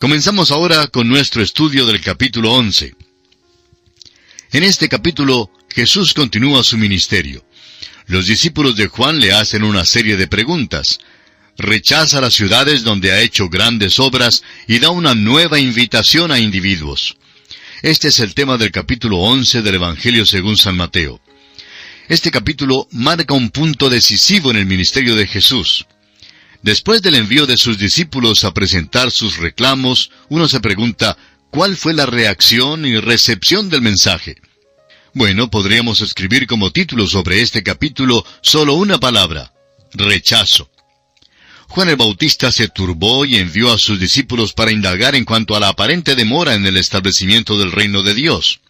Comenzamos ahora con nuestro estudio del capítulo 11. En este capítulo, Jesús continúa su ministerio. Los discípulos de Juan le hacen una serie de preguntas. Rechaza las ciudades donde ha hecho grandes obras y da una nueva invitación a individuos. Este es el tema del capítulo 11 del Evangelio según San Mateo. Este capítulo marca un punto decisivo en el ministerio de Jesús. Después del envío de sus discípulos a presentar sus reclamos, uno se pregunta, ¿cuál fue la reacción y recepción del mensaje? Bueno, podríamos escribir como título sobre este capítulo solo una palabra, rechazo. Juan el Bautista se turbó y envió a sus discípulos para indagar en cuanto a la aparente demora en el establecimiento del reino de Dios.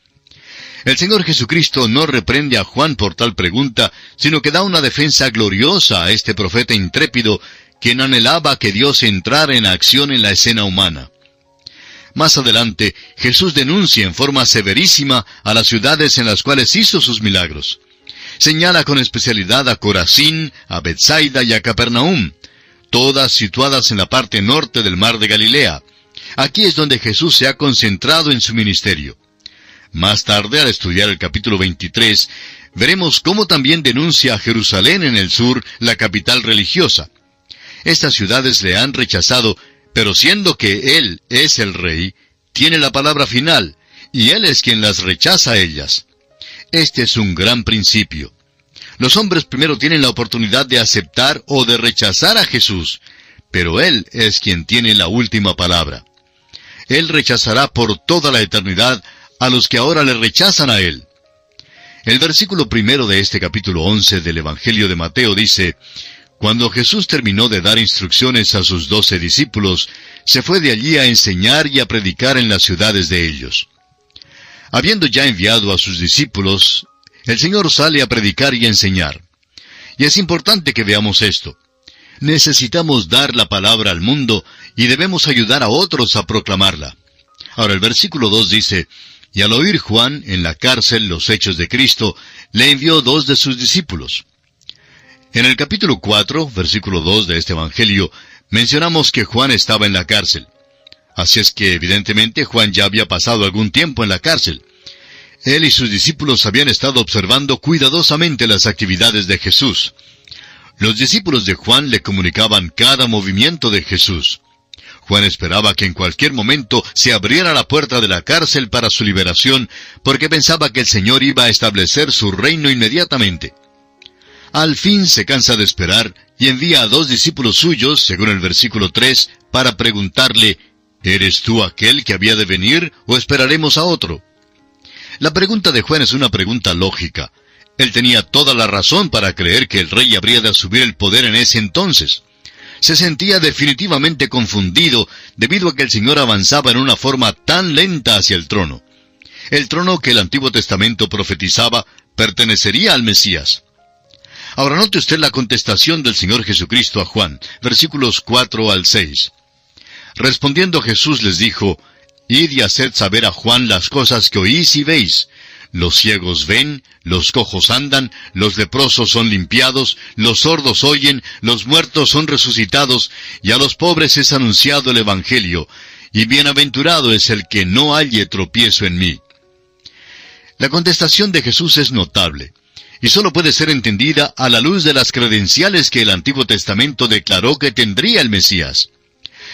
El Señor Jesucristo no reprende a Juan por tal pregunta, sino que da una defensa gloriosa a este profeta intrépido, quien anhelaba que Dios entrara en acción en la escena humana. Más adelante, Jesús denuncia en forma severísima a las ciudades en las cuales hizo sus milagros. Señala con especialidad a Corazín, a Bethsaida y a Capernaum, todas situadas en la parte norte del mar de Galilea. Aquí es donde Jesús se ha concentrado en su ministerio. Más tarde, al estudiar el capítulo 23, veremos cómo también denuncia a Jerusalén en el sur, la capital religiosa. Estas ciudades le han rechazado, pero siendo que Él es el rey, tiene la palabra final, y Él es quien las rechaza a ellas. Este es un gran principio. Los hombres primero tienen la oportunidad de aceptar o de rechazar a Jesús, pero Él es quien tiene la última palabra. Él rechazará por toda la eternidad a los que ahora le rechazan a Él. El versículo primero de este capítulo 11 del Evangelio de Mateo dice, Cuando Jesús terminó de dar instrucciones a sus doce discípulos, se fue de allí a enseñar y a predicar en las ciudades de ellos. Habiendo ya enviado a sus discípulos, el Señor sale a predicar y enseñar. Y es importante que veamos esto. Necesitamos dar la palabra al mundo y debemos ayudar a otros a proclamarla. Ahora el versículo 2 dice, y al oír Juan en la cárcel los hechos de Cristo, le envió dos de sus discípulos. En el capítulo 4, versículo 2 de este Evangelio, mencionamos que Juan estaba en la cárcel. Así es que evidentemente Juan ya había pasado algún tiempo en la cárcel. Él y sus discípulos habían estado observando cuidadosamente las actividades de Jesús. Los discípulos de Juan le comunicaban cada movimiento de Jesús. Juan esperaba que en cualquier momento se abriera la puerta de la cárcel para su liberación, porque pensaba que el Señor iba a establecer su reino inmediatamente. Al fin se cansa de esperar y envía a dos discípulos suyos, según el versículo 3, para preguntarle, ¿Eres tú aquel que había de venir o esperaremos a otro? La pregunta de Juan es una pregunta lógica. Él tenía toda la razón para creer que el rey habría de asumir el poder en ese entonces se sentía definitivamente confundido debido a que el Señor avanzaba en una forma tan lenta hacia el trono. El trono que el Antiguo Testamento profetizaba pertenecería al Mesías. Ahora note usted la contestación del Señor Jesucristo a Juan, versículos 4 al 6. Respondiendo Jesús les dijo, Id y haced saber a Juan las cosas que oís y veis. Los ciegos ven, los cojos andan, los leprosos son limpiados, los sordos oyen, los muertos son resucitados, y a los pobres es anunciado el Evangelio, y bienaventurado es el que no halle tropiezo en mí. La contestación de Jesús es notable, y solo puede ser entendida a la luz de las credenciales que el Antiguo Testamento declaró que tendría el Mesías.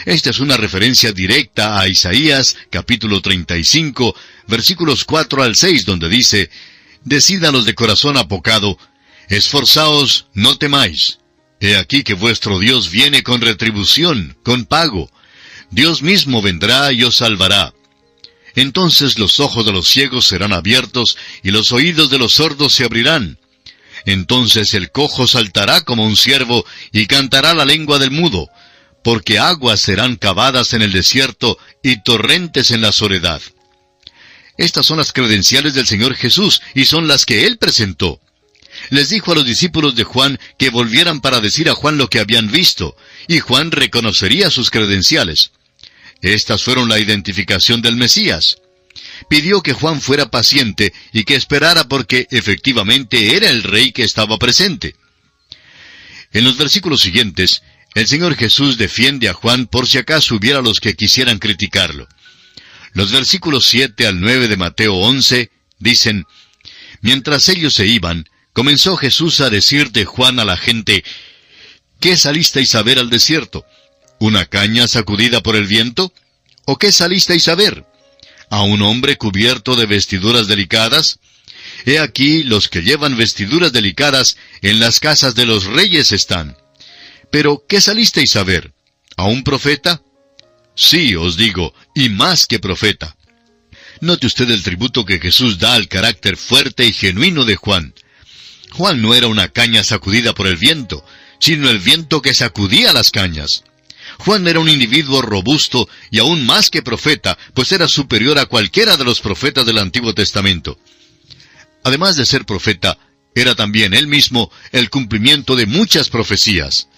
Esta es una referencia directa a Isaías capítulo 35, versículos 4 al 6, donde dice, Decídanos de corazón apocado, esforzaos, no temáis. He aquí que vuestro Dios viene con retribución, con pago. Dios mismo vendrá y os salvará. Entonces los ojos de los ciegos serán abiertos y los oídos de los sordos se abrirán. Entonces el cojo saltará como un ciervo y cantará la lengua del mudo, porque aguas serán cavadas en el desierto y torrentes en la soledad. Estas son las credenciales del Señor Jesús y son las que Él presentó. Les dijo a los discípulos de Juan que volvieran para decir a Juan lo que habían visto, y Juan reconocería sus credenciales. Estas fueron la identificación del Mesías. Pidió que Juan fuera paciente y que esperara porque efectivamente era el rey que estaba presente. En los versículos siguientes, El Señor Jesús defiende a Juan por si acaso hubiera los que quisieran criticarlo. Los versículos 7 al 9 de Mateo 11 dicen, Mientras ellos se iban, comenzó Jesús a decir de Juan a la gente, ¿Qué salisteis a ver al desierto? ¿Una caña sacudida por el viento? ¿O qué salisteis a ver? ¿A un hombre cubierto de vestiduras delicadas? He aquí los que llevan vestiduras delicadas en las casas de los reyes están. Pero, ¿qué salisteis a ver? ¿A un profeta? Sí, os digo, y más que profeta. Note usted el tributo que Jesús da al carácter fuerte y genuino de Juan. Juan no era una caña sacudida por el viento, sino el viento que sacudía las cañas. Juan era un individuo robusto y aún más que profeta, pues era superior a cualquiera de los profetas del Antiguo Testamento. Además de ser profeta, era también él mismo el cumplimiento de muchas profecías.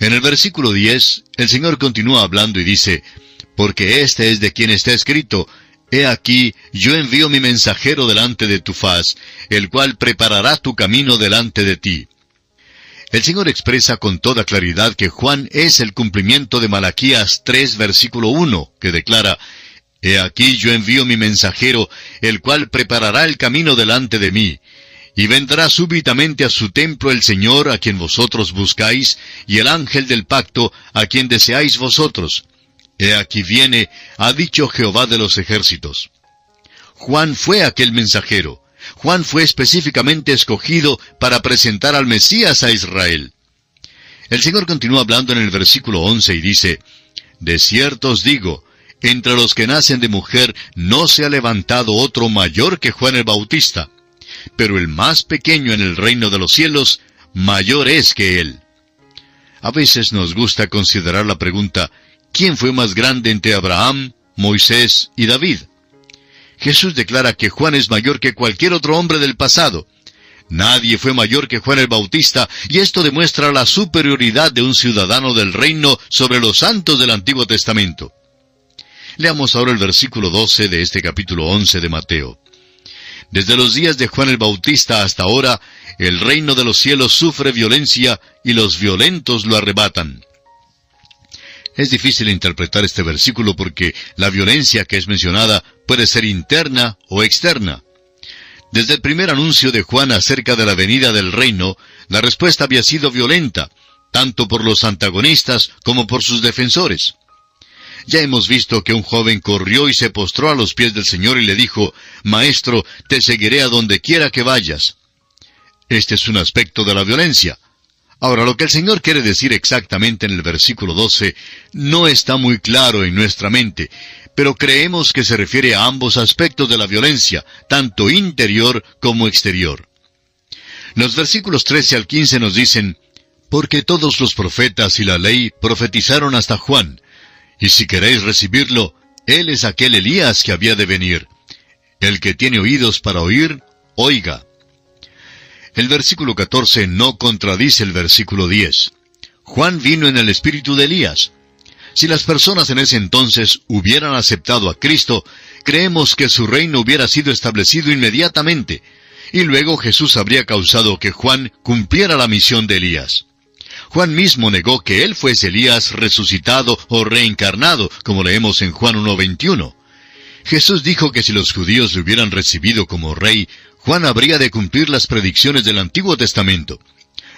En el versículo 10, el Señor continúa hablando y dice, Porque este es de quien está escrito, He aquí, yo envío mi mensajero delante de tu faz, el cual preparará tu camino delante de ti. El Señor expresa con toda claridad que Juan es el cumplimiento de Malaquías 3, versículo 1, que declara, He aquí yo envío mi mensajero, el cual preparará el camino delante de mí. Y vendrá súbitamente a su templo el Señor a quien vosotros buscáis, y el ángel del pacto a quien deseáis vosotros. He aquí viene, ha dicho Jehová de los ejércitos. Juan fue aquel mensajero. Juan fue específicamente escogido para presentar al Mesías a Israel. El Señor continúa hablando en el versículo 11 y dice, De cierto os digo, entre los que nacen de mujer no se ha levantado otro mayor que Juan el Bautista pero el más pequeño en el reino de los cielos, mayor es que él. A veces nos gusta considerar la pregunta, ¿quién fue más grande entre Abraham, Moisés y David? Jesús declara que Juan es mayor que cualquier otro hombre del pasado. Nadie fue mayor que Juan el Bautista, y esto demuestra la superioridad de un ciudadano del reino sobre los santos del Antiguo Testamento. Leamos ahora el versículo 12 de este capítulo 11 de Mateo. Desde los días de Juan el Bautista hasta ahora, el reino de los cielos sufre violencia y los violentos lo arrebatan. Es difícil interpretar este versículo porque la violencia que es mencionada puede ser interna o externa. Desde el primer anuncio de Juan acerca de la venida del reino, la respuesta había sido violenta, tanto por los antagonistas como por sus defensores. Ya hemos visto que un joven corrió y se postró a los pies del Señor y le dijo, Maestro, te seguiré a donde quiera que vayas. Este es un aspecto de la violencia. Ahora, lo que el Señor quiere decir exactamente en el versículo 12 no está muy claro en nuestra mente, pero creemos que se refiere a ambos aspectos de la violencia, tanto interior como exterior. Los versículos 13 al 15 nos dicen, Porque todos los profetas y la ley profetizaron hasta Juan, y si queréis recibirlo, Él es aquel Elías que había de venir. El que tiene oídos para oír, oiga. El versículo 14 no contradice el versículo 10. Juan vino en el espíritu de Elías. Si las personas en ese entonces hubieran aceptado a Cristo, creemos que su reino hubiera sido establecido inmediatamente, y luego Jesús habría causado que Juan cumpliera la misión de Elías. Juan mismo negó que él fuese Elías resucitado o reencarnado, como leemos en Juan 1.21. Jesús dijo que si los judíos le hubieran recibido como rey, Juan habría de cumplir las predicciones del Antiguo Testamento.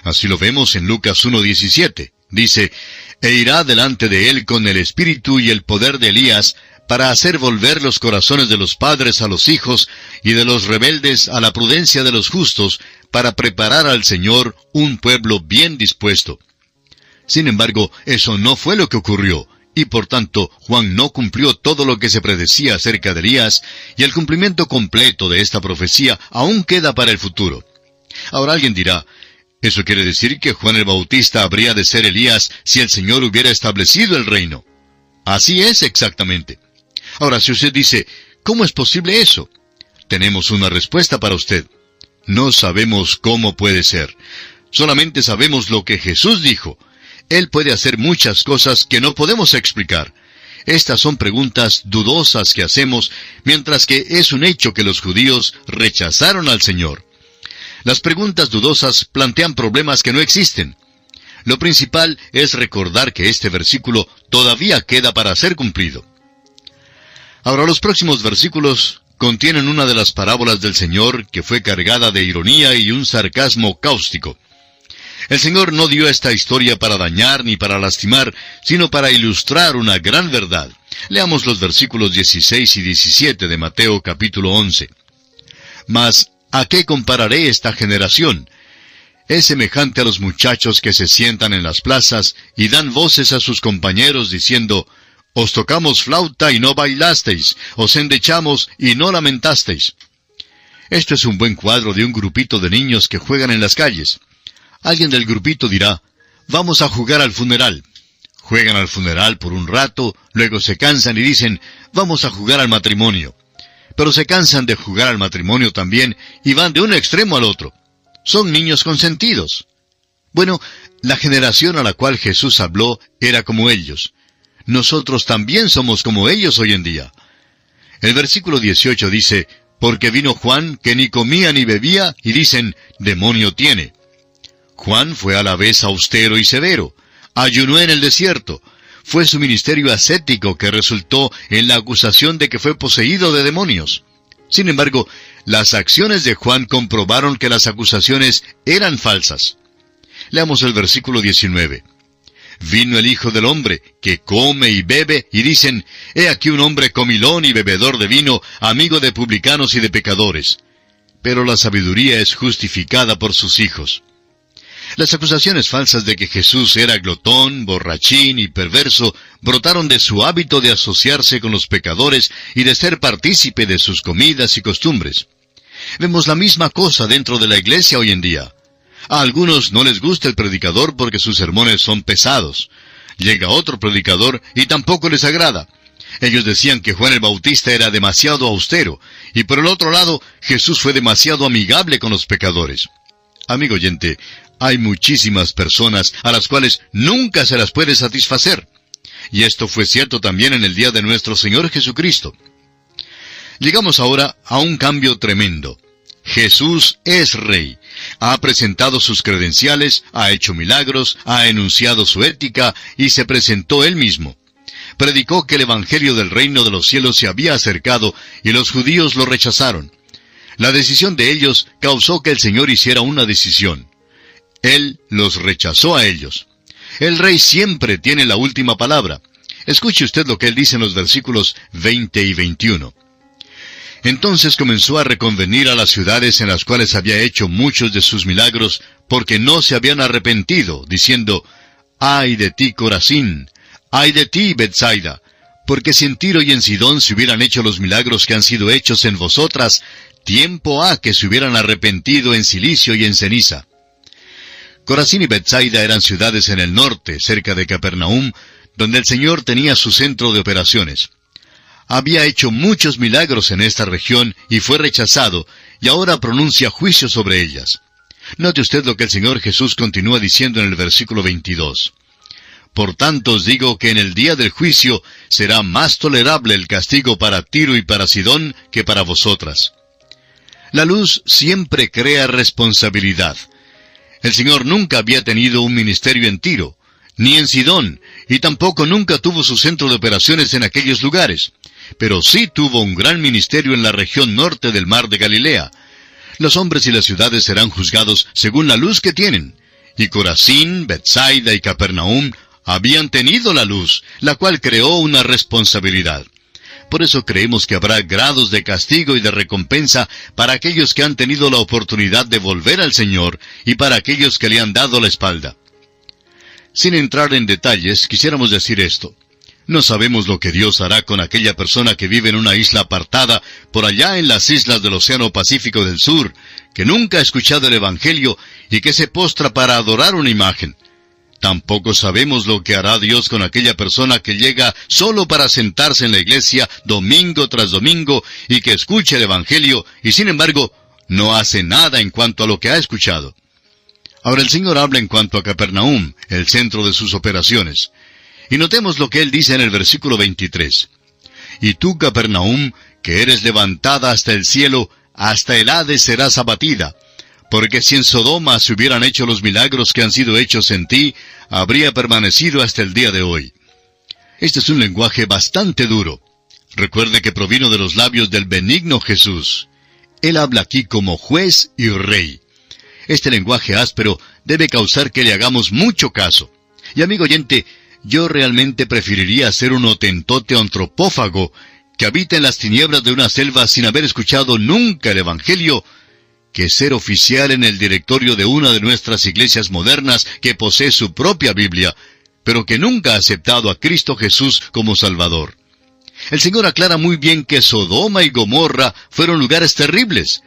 Así lo vemos en Lucas 1.17. Dice, E irá delante de él con el espíritu y el poder de Elías, para hacer volver los corazones de los padres a los hijos y de los rebeldes a la prudencia de los justos, para preparar al Señor un pueblo bien dispuesto. Sin embargo, eso no fue lo que ocurrió, y por tanto Juan no cumplió todo lo que se predecía acerca de Elías, y el cumplimiento completo de esta profecía aún queda para el futuro. Ahora alguien dirá, ¿eso quiere decir que Juan el Bautista habría de ser Elías si el Señor hubiera establecido el reino? Así es exactamente. Ahora, si usted dice, ¿cómo es posible eso? Tenemos una respuesta para usted. No sabemos cómo puede ser. Solamente sabemos lo que Jesús dijo. Él puede hacer muchas cosas que no podemos explicar. Estas son preguntas dudosas que hacemos, mientras que es un hecho que los judíos rechazaron al Señor. Las preguntas dudosas plantean problemas que no existen. Lo principal es recordar que este versículo todavía queda para ser cumplido. Ahora los próximos versículos contienen una de las parábolas del Señor que fue cargada de ironía y un sarcasmo cáustico. El Señor no dio esta historia para dañar ni para lastimar, sino para ilustrar una gran verdad. Leamos los versículos 16 y 17 de Mateo capítulo 11. Mas, ¿a qué compararé esta generación? Es semejante a los muchachos que se sientan en las plazas y dan voces a sus compañeros diciendo, Os tocamos flauta y no bailasteis, os endechamos y no lamentasteis. Esto es un buen cuadro de un grupito de niños que juegan en las calles. Alguien del grupito dirá, vamos a jugar al funeral. Juegan al funeral por un rato, luego se cansan y dicen, vamos a jugar al matrimonio. Pero se cansan de jugar al matrimonio también y van de un extremo al otro. Son niños consentidos. Bueno, la generación a la cual Jesús habló era como ellos. Nosotros también somos como ellos hoy en día. El versículo 18 dice, porque vino Juan que ni comía ni bebía y dicen, demonio tiene. Juan fue a la vez austero y severo. Ayunó en el desierto. Fue su ministerio ascético que resultó en la acusación de que fue poseído de demonios. Sin embargo, las acciones de Juan comprobaron que las acusaciones eran falsas. Leamos el versículo 19. Vino el Hijo del Hombre, que come y bebe, y dicen, He aquí un hombre comilón y bebedor de vino, amigo de publicanos y de pecadores. Pero la sabiduría es justificada por sus hijos. Las acusaciones falsas de que Jesús era glotón, borrachín y perverso brotaron de su hábito de asociarse con los pecadores y de ser partícipe de sus comidas y costumbres. Vemos la misma cosa dentro de la iglesia hoy en día. A algunos no les gusta el predicador porque sus sermones son pesados. Llega otro predicador y tampoco les agrada. Ellos decían que Juan el Bautista era demasiado austero, y por el otro lado, Jesús fue demasiado amigable con los pecadores. Amigo oyente, hay muchísimas personas a las cuales nunca se las puede satisfacer. Y esto fue cierto también en el día de nuestro Señor Jesucristo. Llegamos ahora a un cambio tremendo. Jesús es rey. Ha presentado sus credenciales, ha hecho milagros, ha enunciado su ética y se presentó él mismo. Predicó que el Evangelio del reino de los cielos se había acercado y los judíos lo rechazaron. La decisión de ellos causó que el Señor hiciera una decisión. Él los rechazó a ellos. El rey siempre tiene la última palabra. Escuche usted lo que él dice en los versículos 20 y 21. Entonces comenzó a reconvenir a las ciudades en las cuales había hecho muchos de sus milagros, porque no se habían arrepentido, diciendo, Ay de ti, Corazín, ay de ti, Bethsaida, porque si en Tiro y en Sidón se hubieran hecho los milagros que han sido hechos en vosotras, tiempo ha que se hubieran arrepentido en silicio y en ceniza. Corazín y Bethsaida eran ciudades en el norte, cerca de Capernaum, donde el Señor tenía su centro de operaciones. Había hecho muchos milagros en esta región y fue rechazado, y ahora pronuncia juicio sobre ellas. Note usted lo que el Señor Jesús continúa diciendo en el versículo 22. Por tanto os digo que en el día del juicio será más tolerable el castigo para Tiro y para Sidón que para vosotras. La luz siempre crea responsabilidad. El Señor nunca había tenido un ministerio en Tiro, ni en Sidón, y tampoco nunca tuvo su centro de operaciones en aquellos lugares. Pero sí tuvo un gran ministerio en la región norte del mar de Galilea. Los hombres y las ciudades serán juzgados según la luz que tienen. Y Corazín, Bethsaida y Capernaum habían tenido la luz, la cual creó una responsabilidad. Por eso creemos que habrá grados de castigo y de recompensa para aquellos que han tenido la oportunidad de volver al Señor y para aquellos que le han dado la espalda. Sin entrar en detalles, quisiéramos decir esto. No sabemos lo que Dios hará con aquella persona que vive en una isla apartada por allá en las islas del Océano Pacífico del Sur, que nunca ha escuchado el Evangelio y que se postra para adorar una imagen. Tampoco sabemos lo que hará Dios con aquella persona que llega solo para sentarse en la iglesia domingo tras domingo y que escucha el Evangelio y sin embargo no hace nada en cuanto a lo que ha escuchado. Ahora el Señor habla en cuanto a Capernaum, el centro de sus operaciones. Y notemos lo que Él dice en el versículo 23. Y tú, Capernaum, que eres levantada hasta el cielo, hasta el Hades serás abatida Porque si en Sodoma se hubieran hecho los milagros que han sido hechos en ti, habría permanecido hasta el día de hoy. Este es un lenguaje bastante duro. Recuerde que provino de los labios del benigno Jesús. Él habla aquí como juez y rey. Este lenguaje áspero debe causar que le hagamos mucho caso. Y amigo oyente, yo realmente preferiría ser un otentote antropófago que habita en las tinieblas de una selva sin haber escuchado nunca el Evangelio, que ser oficial en el directorio de una de nuestras iglesias modernas que posee su propia Biblia, pero que nunca ha aceptado a Cristo Jesús como Salvador. El Señor aclara muy bien que Sodoma y Gomorra fueron lugares terribles,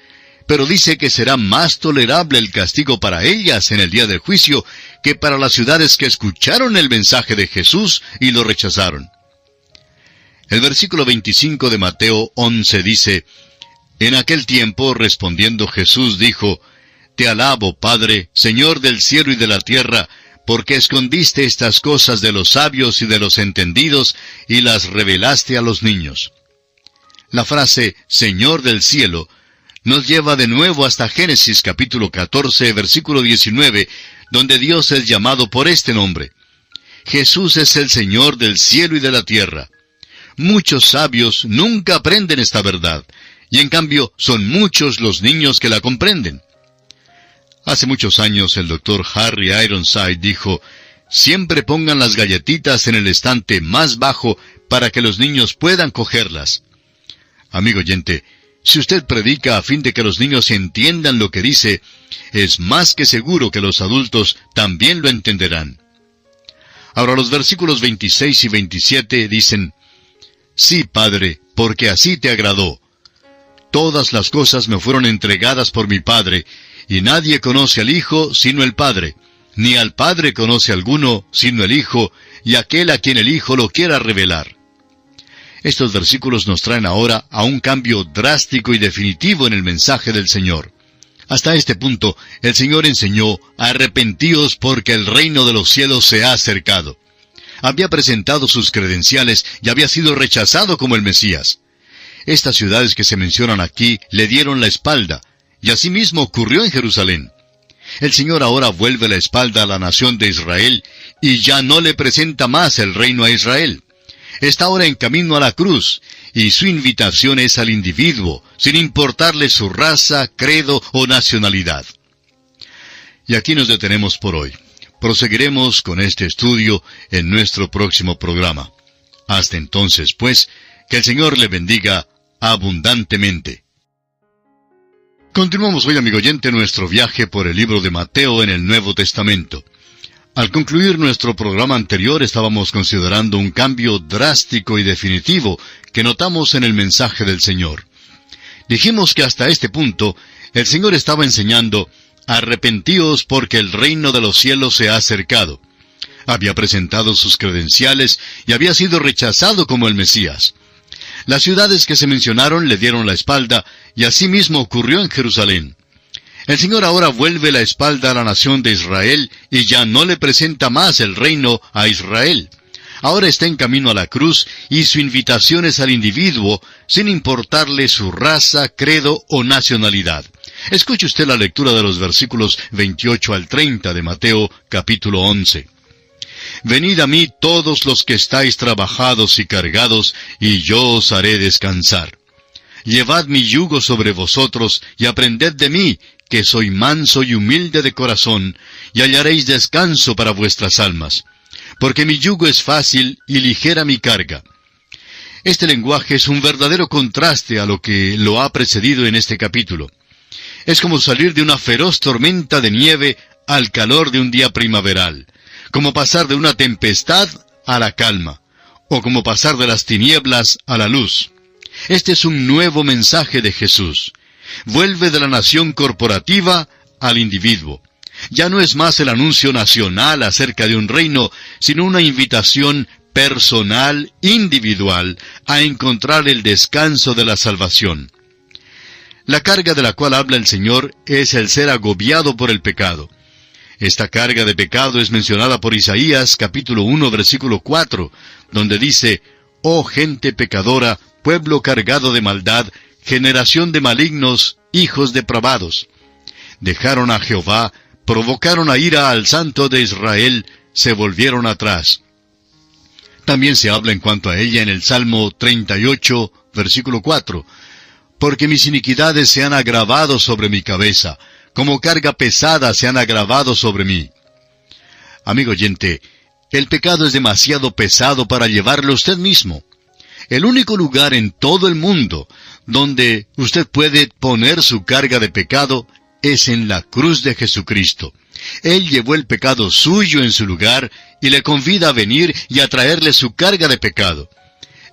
pero dice que será más tolerable el castigo para ellas en el día del juicio que para las ciudades que escucharon el mensaje de Jesús y lo rechazaron. El versículo 25 de Mateo 11 dice, En aquel tiempo respondiendo Jesús dijo, Te alabo, Padre, Señor del cielo y de la tierra, porque escondiste estas cosas de los sabios y de los entendidos y las revelaste a los niños. La frase Señor del cielo nos lleva de nuevo hasta Génesis capítulo 14, versículo 19, donde Dios es llamado por este nombre. Jesús es el Señor del cielo y de la tierra. Muchos sabios nunca aprenden esta verdad, y en cambio son muchos los niños que la comprenden. Hace muchos años el doctor Harry Ironside dijo, siempre pongan las galletitas en el estante más bajo para que los niños puedan cogerlas. Amigo oyente, si usted predica a fin de que los niños entiendan lo que dice, es más que seguro que los adultos también lo entenderán. Ahora los versículos 26 y 27 dicen, Sí, Padre, porque así te agradó. Todas las cosas me fueron entregadas por mi Padre, y nadie conoce al Hijo sino el Padre, ni al Padre conoce alguno sino el Hijo, y aquel a quien el Hijo lo quiera revelar. Estos versículos nos traen ahora a un cambio drástico y definitivo en el mensaje del Señor. Hasta este punto, el Señor enseñó, arrepentíos porque el reino de los cielos se ha acercado. Había presentado sus credenciales y había sido rechazado como el Mesías. Estas ciudades que se mencionan aquí le dieron la espalda, y asimismo ocurrió en Jerusalén. El Señor ahora vuelve la espalda a la nación de Israel y ya no le presenta más el reino a Israel. Está ahora en camino a la cruz, y su invitación es al individuo, sin importarle su raza, credo o nacionalidad. Y aquí nos detenemos por hoy. Proseguiremos con este estudio en nuestro próximo programa. Hasta entonces, pues, que el Señor le bendiga abundantemente. Continuamos hoy, amigo oyente, nuestro viaje por el libro de Mateo en el Nuevo Testamento. Al concluir nuestro programa anterior estábamos considerando un cambio drástico y definitivo que notamos en el mensaje del Señor. Dijimos que hasta este punto el Señor estaba enseñando, arrepentíos porque el reino de los cielos se ha acercado. Había presentado sus credenciales y había sido rechazado como el Mesías. Las ciudades que se mencionaron le dieron la espalda, y así mismo ocurrió en Jerusalén. El Señor ahora vuelve la espalda a la nación de Israel y ya no le presenta más el reino a Israel. Ahora está en camino a la cruz y su invitación es al individuo, sin importarle su raza, credo o nacionalidad. Escuche usted la lectura de los versículos 28 al 30 de Mateo capítulo 11. Venid a mí todos los que estáis trabajados y cargados, y yo os haré descansar. Llevad mi yugo sobre vosotros, y aprended de mí, que soy manso y humilde de corazón, y hallaréis descanso para vuestras almas. Porque mi yugo es fácil y ligera mi carga. Este lenguaje es un verdadero contraste a lo que lo ha precedido en este capítulo. Es como salir de una feroz tormenta de nieve al calor de un día primaveral como pasar de una tempestad a la calma, o como pasar de las tinieblas a la luz. Este es un nuevo mensaje de Jesús. Vuelve de la nación corporativa al individuo. Ya no es más el anuncio nacional acerca de un reino, sino una invitación personal, individual, a encontrar el descanso de la salvación. La carga de la cual habla el Señor es el ser agobiado por el pecado. Esta carga de pecado es mencionada por Isaías capítulo 1 versículo 4, donde dice, Oh gente pecadora, pueblo cargado de maldad, generación de malignos, hijos depravados. dejaron a Jehová, provocaron a ira al Santo de Israel, se volvieron atrás. También se habla en cuanto a ella en el Salmo 38, versículo 4. Porque mis iniquidades se han agravado sobre mi cabeza, como carga pesada se han agravado sobre mí. Amigo oyente, el pecado es demasiado pesado para llevarlo usted mismo. El único lugar en todo el mundo donde usted puede poner su carga de pecado es en la cruz de Jesucristo. Él llevó el pecado suyo en su lugar y le convida a venir y a traerle su carga de pecado.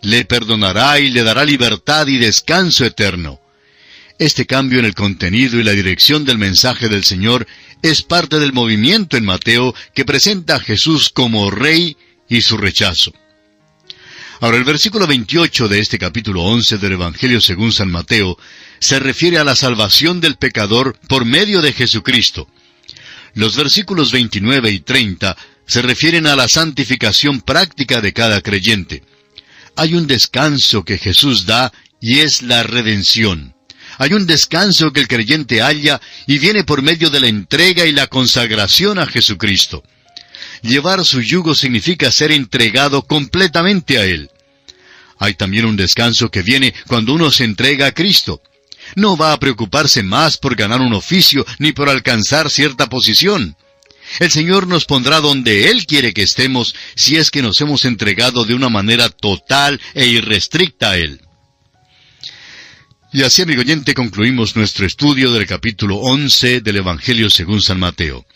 Le perdonará y le dará libertad y descanso eterno. Este cambio en el contenido y la dirección del mensaje del Señor es parte del movimiento en Mateo que presenta a Jesús como Rey y su rechazo. Ahora el versículo 28 de este capítulo 11 del Evangelio según San Mateo se refiere a la salvación del pecador por medio de Jesucristo. Los versículos 29 y 30 se refieren a la santificación práctica de cada creyente. Hay un descanso que Jesús da y es la redención. Hay un descanso que el creyente halla y viene por medio de la entrega y la consagración a Jesucristo. Llevar su yugo significa ser entregado completamente a Él. Hay también un descanso que viene cuando uno se entrega a Cristo no va a preocuparse más por ganar un oficio ni por alcanzar cierta posición. El Señor nos pondrá donde Él quiere que estemos si es que nos hemos entregado de una manera total e irrestricta a Él. Y así, amigo oyente, concluimos nuestro estudio del capítulo 11 del Evangelio según San Mateo.